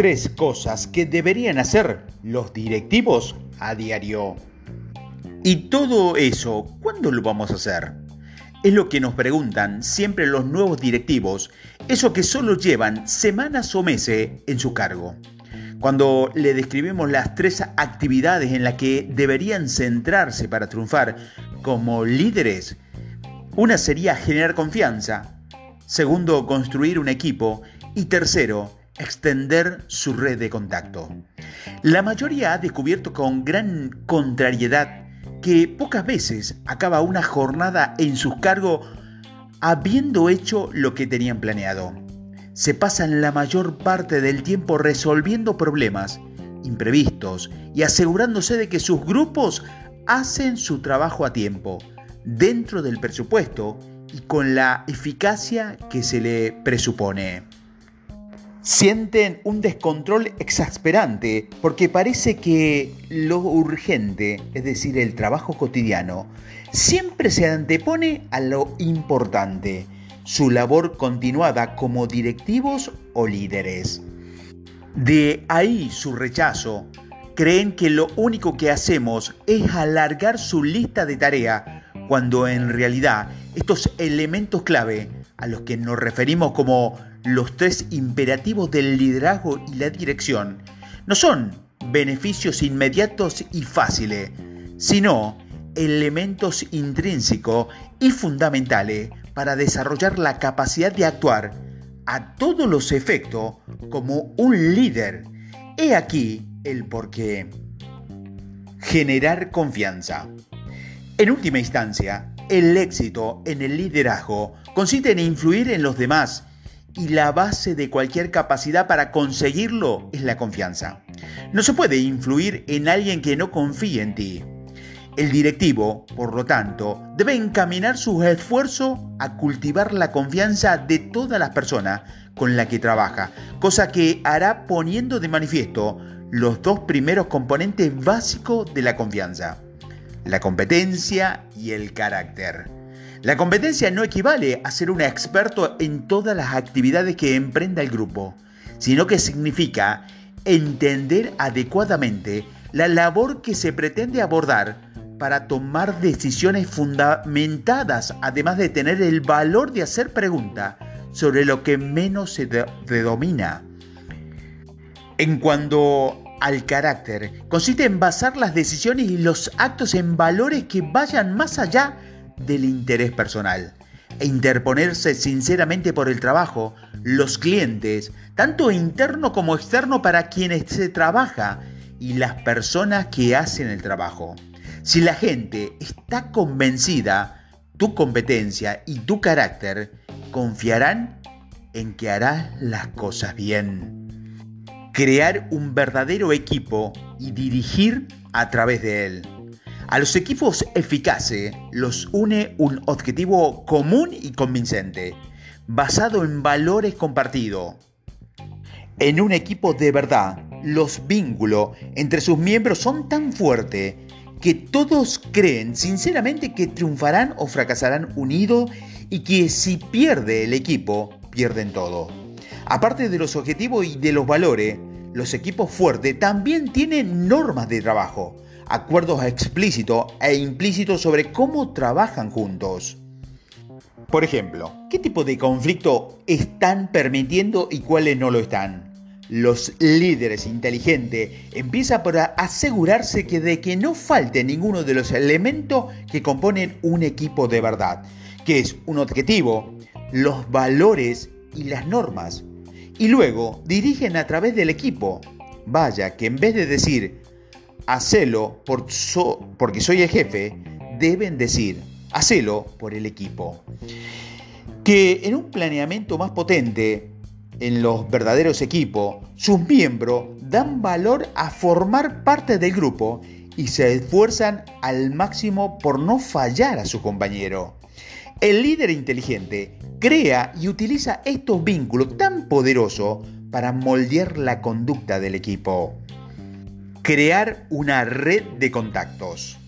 Tres cosas que deberían hacer los directivos a diario. Y todo eso, ¿cuándo lo vamos a hacer? Es lo que nos preguntan siempre los nuevos directivos, eso que solo llevan semanas o meses en su cargo. Cuando le describimos las tres actividades en las que deberían centrarse para triunfar como líderes, una sería generar confianza, segundo, construir un equipo y tercero, extender su red de contacto. La mayoría ha descubierto con gran contrariedad que pocas veces acaba una jornada en sus cargos habiendo hecho lo que tenían planeado. Se pasan la mayor parte del tiempo resolviendo problemas imprevistos y asegurándose de que sus grupos hacen su trabajo a tiempo, dentro del presupuesto y con la eficacia que se le presupone. Sienten un descontrol exasperante porque parece que lo urgente, es decir, el trabajo cotidiano, siempre se antepone a lo importante, su labor continuada como directivos o líderes. De ahí su rechazo. Creen que lo único que hacemos es alargar su lista de tarea, cuando en realidad estos elementos clave a los que nos referimos como los tres imperativos del liderazgo y la dirección no son beneficios inmediatos y fáciles, sino elementos intrínsecos y fundamentales para desarrollar la capacidad de actuar a todos los efectos como un líder. He aquí el porqué. Generar confianza. En última instancia, el éxito en el liderazgo consiste en influir en los demás y la base de cualquier capacidad para conseguirlo es la confianza. No se puede influir en alguien que no confíe en ti. El directivo, por lo tanto, debe encaminar sus esfuerzos a cultivar la confianza de todas las personas con las que trabaja, cosa que hará poniendo de manifiesto los dos primeros componentes básicos de la confianza, la competencia y el carácter. La competencia no equivale a ser un experto en todas las actividades que emprenda el grupo, sino que significa entender adecuadamente la labor que se pretende abordar para tomar decisiones fundamentadas, además de tener el valor de hacer preguntas sobre lo que menos se predomina. En cuanto al carácter, consiste en basar las decisiones y los actos en valores que vayan más allá del interés personal e interponerse sinceramente por el trabajo, los clientes, tanto interno como externo para quienes se trabaja y las personas que hacen el trabajo. Si la gente está convencida, tu competencia y tu carácter confiarán en que harás las cosas bien. Crear un verdadero equipo y dirigir a través de él. A los equipos eficaces los une un objetivo común y convincente, basado en valores compartidos. En un equipo de verdad, los vínculos entre sus miembros son tan fuertes que todos creen sinceramente que triunfarán o fracasarán unidos y que si pierde el equipo, pierden todo. Aparte de los objetivos y de los valores, los equipos fuertes también tienen normas de trabajo acuerdos explícitos e implícitos sobre cómo trabajan juntos. Por ejemplo, ¿qué tipo de conflicto están permitiendo y cuáles no lo están? Los líderes inteligentes empiezan por asegurarse que de que no falte ninguno de los elementos que componen un equipo de verdad, que es un objetivo, los valores y las normas. Y luego dirigen a través del equipo. Vaya, que en vez de decir hacelo por porque soy el jefe, deben decir, hacelo por el equipo. Que en un planeamiento más potente, en los verdaderos equipos, sus miembros dan valor a formar parte del grupo y se esfuerzan al máximo por no fallar a su compañero. El líder inteligente crea y utiliza estos vínculos tan poderosos para moldear la conducta del equipo. Crear una red de contactos.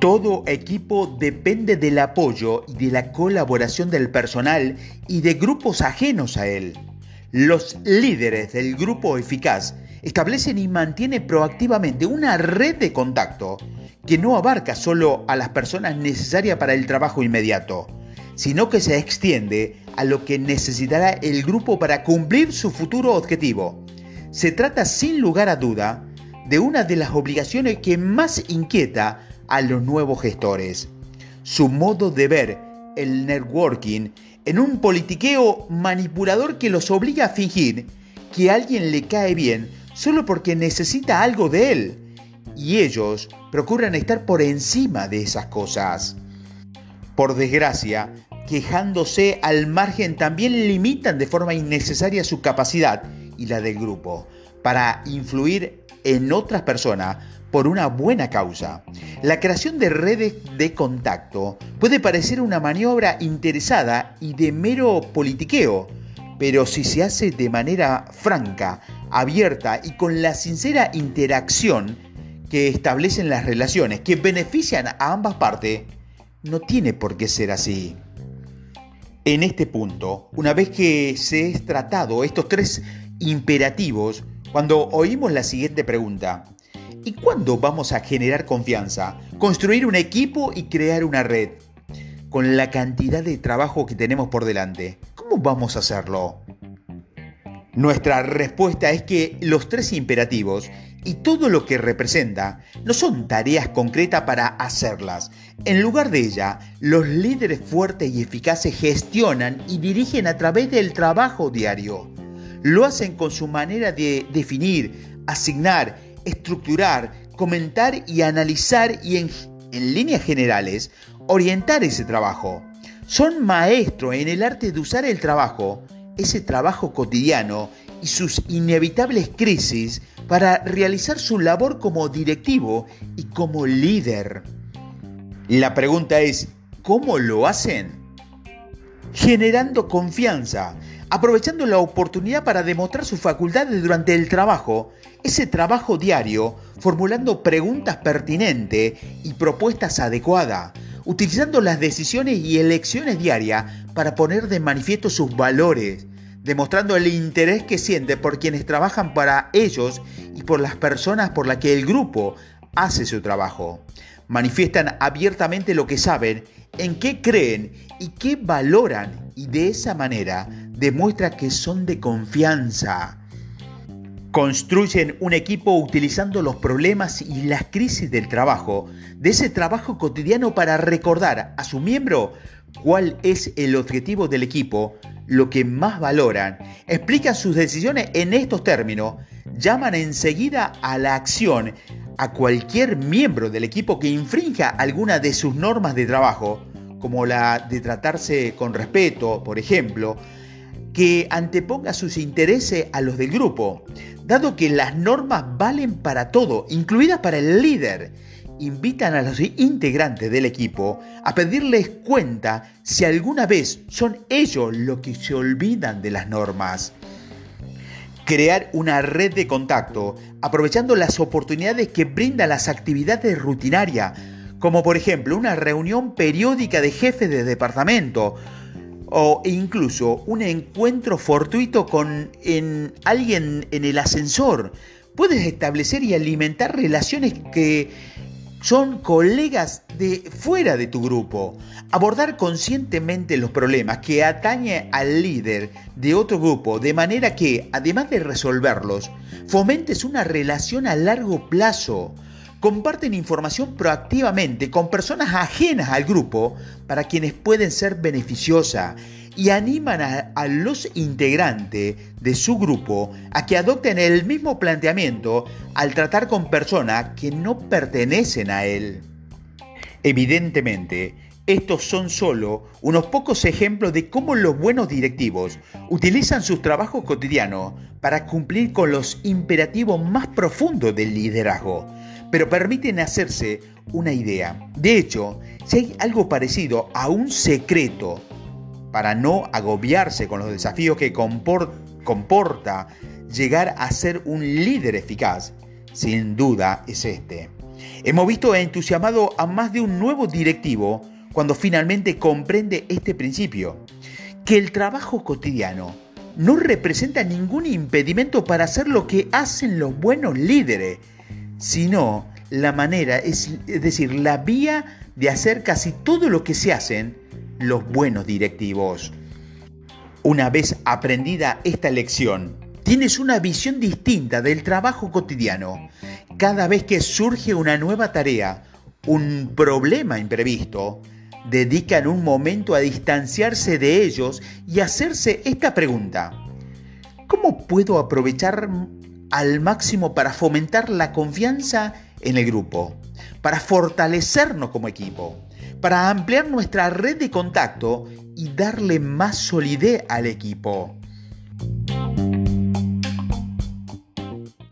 Todo equipo depende del apoyo y de la colaboración del personal y de grupos ajenos a él. Los líderes del grupo eficaz establecen y mantienen proactivamente una red de contacto que no abarca solo a las personas necesarias para el trabajo inmediato, sino que se extiende a lo que necesitará el grupo para cumplir su futuro objetivo. Se trata sin lugar a duda de una de las obligaciones que más inquieta a los nuevos gestores. Su modo de ver el networking en un politiqueo manipulador que los obliga a fingir que alguien le cae bien solo porque necesita algo de él. Y ellos procuran estar por encima de esas cosas. Por desgracia, quejándose al margen también limitan de forma innecesaria su capacidad y la del grupo para influir en otras personas por una buena causa. La creación de redes de contacto puede parecer una maniobra interesada y de mero politiqueo, pero si se hace de manera franca, abierta y con la sincera interacción que establecen las relaciones que benefician a ambas partes, no tiene por qué ser así. En este punto, una vez que se es tratado estos tres imperativos, cuando oímos la siguiente pregunta, ¿y cuándo vamos a generar confianza, construir un equipo y crear una red? Con la cantidad de trabajo que tenemos por delante, ¿cómo vamos a hacerlo? Nuestra respuesta es que los tres imperativos y todo lo que representa no son tareas concretas para hacerlas. En lugar de ella, los líderes fuertes y eficaces gestionan y dirigen a través del trabajo diario. Lo hacen con su manera de definir, asignar, estructurar, comentar y analizar y en, líneas generales orientar ese trabajo. Son maestros en el arte de usar el trabajo ese trabajo cotidiano y sus inevitables crisis para realizar su labor como directivo y como líder. La pregunta es, ¿cómo lo hacen? Generando confianza, aprovechando la oportunidad para demostrar sus facultades durante el trabajo, ese trabajo diario, formulando preguntas pertinentes y propuestas adecuadas, utilizando las decisiones y elecciones diarias para poner de manifiesto sus valores, demostrando el interés que siente por quienes trabajan para ellos y por las personas por las que el grupo hace su trabajo. Manifiestan abiertamente lo que saben, en qué creen y qué valoran y de esa manera demuestra que son de confianza. Construyen un equipo utilizando los problemas y las crisis del trabajo, de ese trabajo cotidiano para recordar a su miembro cuál es el objetivo del equipo, lo que más valoran, explican sus decisiones en estos términos, llaman enseguida a la acción a cualquier miembro del equipo que infrinja alguna de sus normas de trabajo, como la de tratarse con respeto, por ejemplo, que anteponga sus intereses a los del grupo, dado que las normas valen para todo, incluidas para el líder. Invitan a los integrantes del equipo a pedirles cuenta si alguna vez son ellos los que se olvidan de las normas. Crear una red de contacto, aprovechando las oportunidades que brindan las actividades rutinarias, como por ejemplo una reunión periódica de jefes de departamento, o incluso un encuentro fortuito con alguien en el ascensor. Puedes establecer y alimentar relaciones que son colegas de fuera de tu grupo. Abordar conscientemente los problemas que atañe al líder de otro grupo de manera que, además de resolverlos, fomentes una relación a largo plazo comparten información proactivamente con personas ajenas al grupo para quienes pueden ser beneficiosas y animan a, los integrantes de su grupo a que adopten el mismo planteamiento al tratar con personas que no pertenecen a él. Evidentemente, estos son solo unos pocos ejemplos de cómo los buenos directivos utilizan sus trabajos cotidianos para cumplir con los imperativos más profundos del liderazgo pero permiten hacerse una idea. De hecho, si hay algo parecido a un secreto para no agobiarse con los desafíos que comporta llegar a ser un líder eficaz, sin duda es este. Hemos visto entusiasmado a más de un nuevo directivo cuando finalmente comprende este principio, que el trabajo cotidiano no representa ningún impedimento para hacer lo que hacen los buenos líderes, sino la manera, es, decir, la vía de hacer casi todo lo que se hacen los buenos directivos. Una vez aprendida esta lección, tienes una visión distinta del trabajo cotidiano. Cada vez que surge una nueva tarea, un problema imprevisto, dedican un momento a distanciarse de ellos y hacerse esta pregunta. ¿Cómo puedo aprovechar al máximo para fomentar la confianza en el grupo, para fortalecernos como equipo, para ampliar nuestra red de contacto y darle más solidez al equipo?